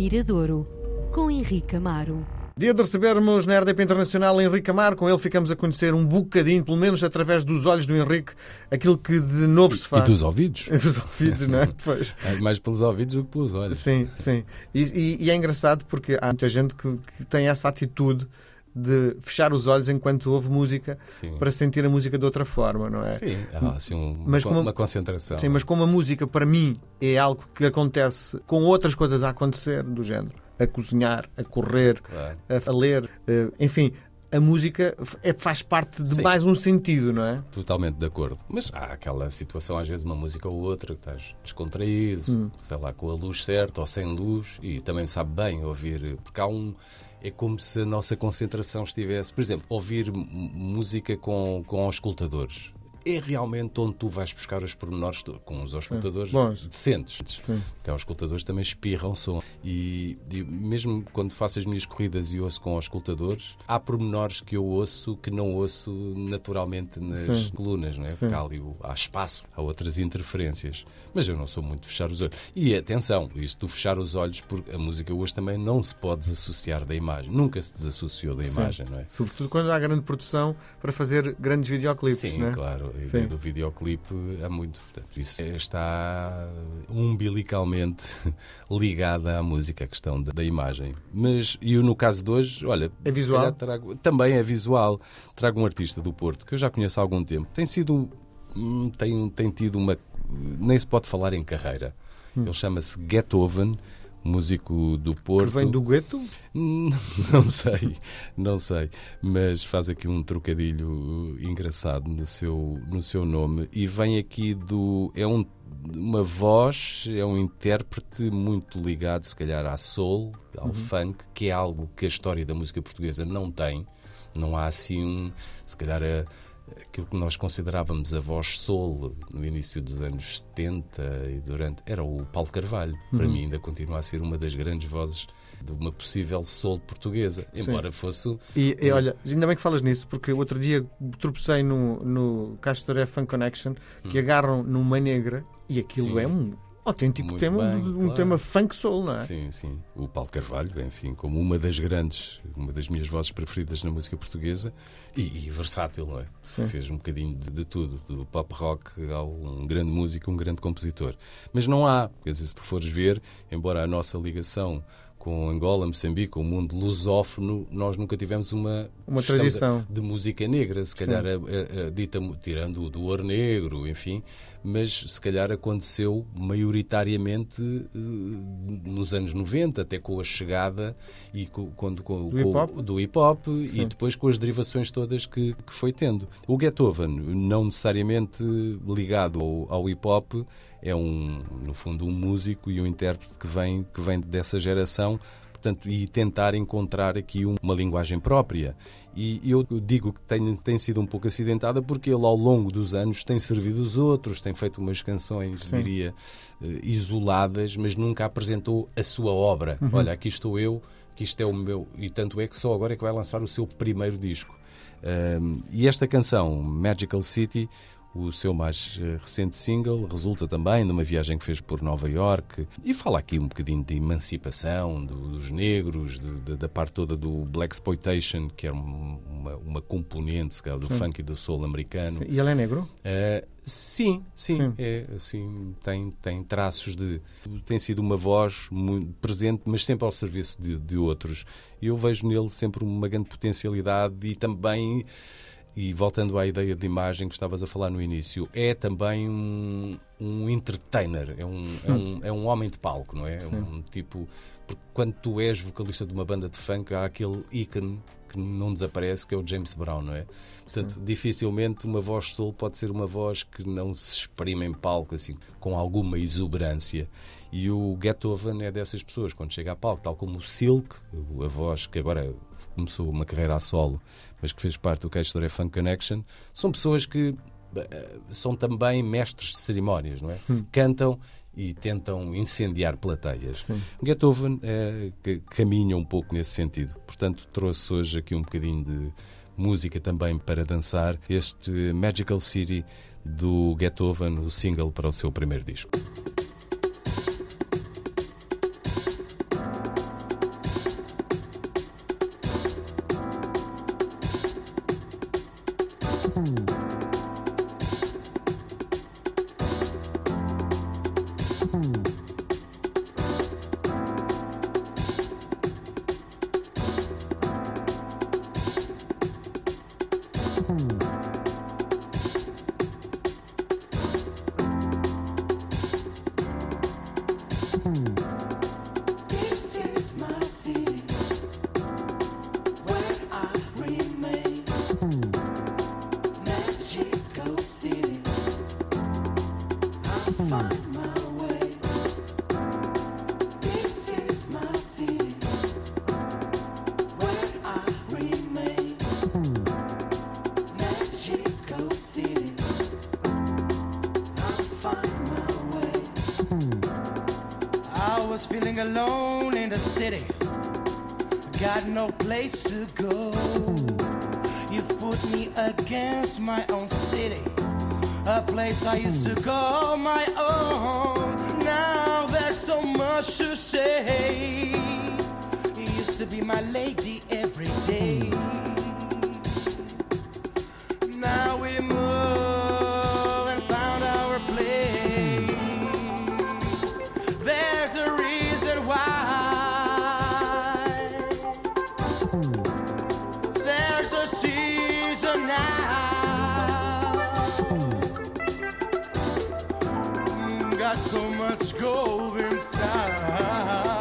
Miradouro, com Henrique Amaro. Dia de recebermos na RDP Internacional Henrique Amaro. Com ele ficamos a conhecer um bocadinho, pelo menos através dos olhos do Henrique, aquilo que de novo se faz. E dos ouvidos. E dos ouvidos, não é? Pois. É mais pelos ouvidos do que pelos olhos. Sim, sim. E, e- e é engraçado porque há muita gente que, que tem essa atitude de fechar os olhos enquanto ouve música Sim. para sentir a música de outra forma, não é? Sim, há assim um- Mas uma, como- uma concentração. Sim, mas como a música para mim é algo que acontece com outras coisas a acontecer do género, a cozinhar, a correr, Claro. a, a ler, eh, enfim, a música é, faz parte de Sim. mais um sentido, não é? Totalmente de acordo. Mas há aquela situação, às vezes, uma música ou outra, que estás descontraído, Hum. sei lá, com a luz certa ou sem luz, e também sabe bem ouvir, porque há um. É como se a nossa concentração estivesse. Por exemplo, ouvir música com, com auscultadores. É realmente onde tu vais buscar os pormenores com os auscultadores Bons. decentes. Sim. Porque os escutadores também espirram som. E, e mesmo quando faço as minhas corridas e ouço com os escutadores, há pormenores que eu ouço que não ouço naturalmente nas Sim. colunas, não é? Sim. Porque há, ali, há espaço, há outras interferências. Mas eu não sou muito de fechar os olhos. E atenção, isto do fechar os olhos, porque a música hoje também não se pode desassociar da imagem. Nunca se desassociou da Sim. imagem, não é? Sobretudo quando há grande produção para fazer grandes videoclipes, Sim, não é? claro. A Sim. ideia do videoclipe há muito. Portanto, isso está umbilicalmente ligada à música, a questão da, da imagem. Mas, e no caso de hoje, olha. É visual? Trago, também é visual. Trago um artista do Porto que eu já conheço há algum tempo. Tem sido. hum, Tem, tem tido uma. Nem se pode falar em carreira. Ele chama-se Getoven. Músico do Que Porto. vem do gueto? Não sei, não sei, mas faz aqui um trocadilho engraçado no seu, no seu nome e vem aqui do. É um, uma voz, é um intérprete muito ligado, se calhar, à soul, ao funk, que é algo que a história da música portuguesa não tem. Não há assim um. Se calhar a, aquilo que nós considerávamos a voz soul no início dos anos 70 e durante. Era o Paulo Carvalho. Para mim, ainda continua a ser uma das grandes vozes de uma possível soul portuguesa. Embora fosse. E, e olha, ainda bem que falas nisso, porque outro dia tropecei no, no Castoré Fun Connection que agarram numa negra e aquilo Hum. Sim. é um autêntico Muito tema, bem, um claro. tema funk soul, não é? Sim, sim. O Paulo Carvalho, enfim, como uma das grandes, uma das minhas vozes preferidas na música portuguesa e, e versátil, não é? Sim. Fez um bocadinho de, de tudo, do pop rock ao um grande músico, um grande compositor. Mas não há, quer dizer, se tu fores ver, embora a nossa ligação com Angola, Moçambique, o mundo lusófono, nós nunca tivemos uma, Uma tradição. de, de música negra, se calhar a, a- a dita, tirando do ouro negro, enfim, mas se calhar aconteceu maioritariamente eh, nos anos 90, até com a chegada e com, quando, com, Do hip-hop? e depois com as derivações todas que, que foi tendo. O Beethoven, não necessariamente ligado ao, ao hip-hop, é um, no fundo, um músico e um intérprete que vem, que vem dessa geração portanto, e tentar encontrar aqui um- uma linguagem própria. E eu digo que tem, tem sido um pouco acidentada porque ele, ao longo dos anos, tem servido os outros, tem feito umas canções, Sim. diria, eh, isoladas, mas nunca apresentou a sua obra. Uhum. Olha, aqui estou eu, que isto é o meu. E tanto é que só agora é que vai lançar o seu primeiro disco. Um, e esta canção, Magical City, o seu mais eh, recente single, resulta também de uma viagem que fez por Nova York e fala aqui um bocadinho de emancipação do- dos negros, de- de- da parte toda do Black Exploitation, que é um- uma, uma componente se calhar, do funk e do soul americano. Sim. E ele é negro? Uh, sim, sim, Sim. é assim, tem, tem traços de. Tem sido uma voz muito presente, mas sempre ao serviço de, de outros. Eu vejo nele sempre uma grande potencialidade e também. E voltando à ideia de imagem que estavas a falar no início, é também um, um entertainer, é um, é, um, é um homem de palco, não é? É um tipo. Porque quando tu és vocalista de uma banda de funk, há aquele ícone que não desaparece, que é o James Brown, não é? Portanto, dificilmente uma voz soul pode ser uma voz que não se exprime em palco, assim, com alguma exuberância. E o Beethoven é dessas pessoas, quando chega a palco, tal como o Silk, a voz que agora começou uma carreira a solo, mas que fez parte do Cage Funk Connection, são pessoas que eh, são também mestres de cerimónias, não é? Cantam e tentam incendiar plateias. Sim. Beethoven que caminha um pouco nesse sentido. Portanto, trouxe hoje aqui um bocadinho de música também para dançar este Magical City do Beethoven, o single para o seu primeiro disco. Mm-hmm. Alone in the city. Got no place to go. You put me against my own city. A place I used to call my own. Now there's so much to say. You used to be my lady every day. Got so much gold inside.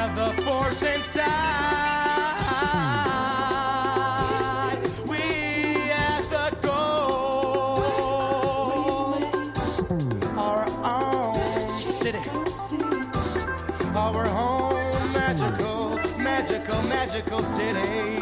Have the force inside. We have the goal. Our own city. Our home magical, magical, magical city.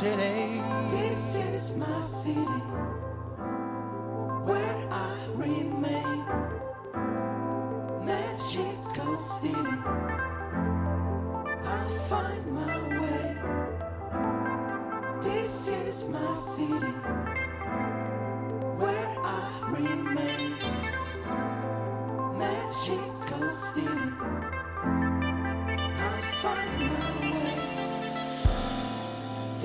City. This is my city where I remain. Magical city. I'll find my way. This is my city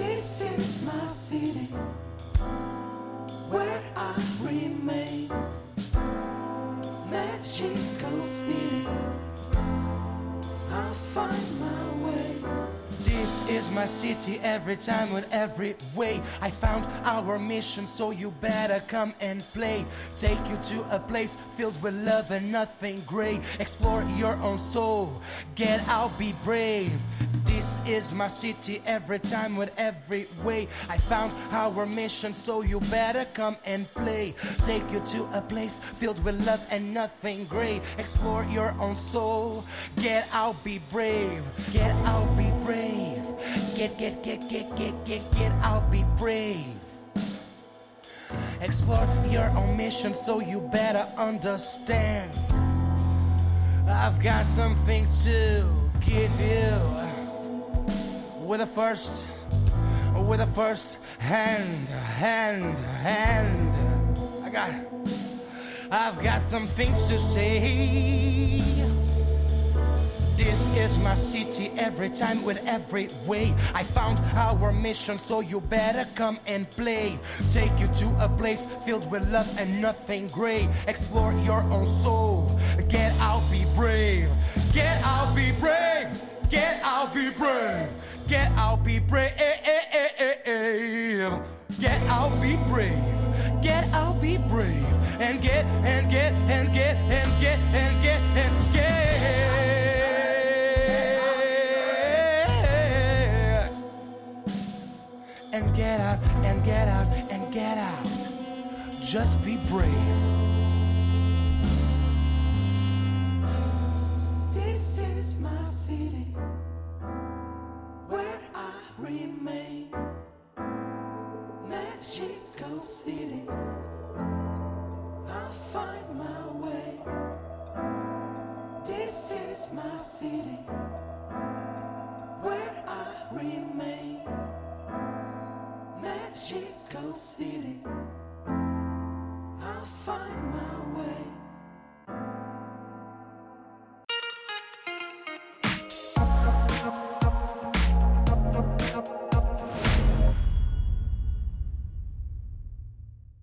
This is my city where I remain. Magical city. I'll find my is my city every time with every way. I found our mission, so you better come and play. Take you to a place filled with love and nothing gray. Explore your own soul, get out, be brave. This is my city every time with every way. I found our mission, so you better come and play. Take you to a place filled with love and nothing gray. Explore your own soul, get out, be brave. Get out, be brave. Get, get, get, get, get, get, get out, be brave. Explore your own mission, so you better understand. I've got some things to give you. With the first, with a first hand, hand, hand. I got, I've got some things to say. This is my city every time with every way. I found our mission, so you better come and play. Take you to a place filled with love and nothing gray. Explore your own soul. Get out, be brave. Get out, be brave. Get out, be brave. Get out, be brave. Get out, be brave. Get out, be brave. And get, and get, and get, and get, and get, get out, and get out. Just be brave. City.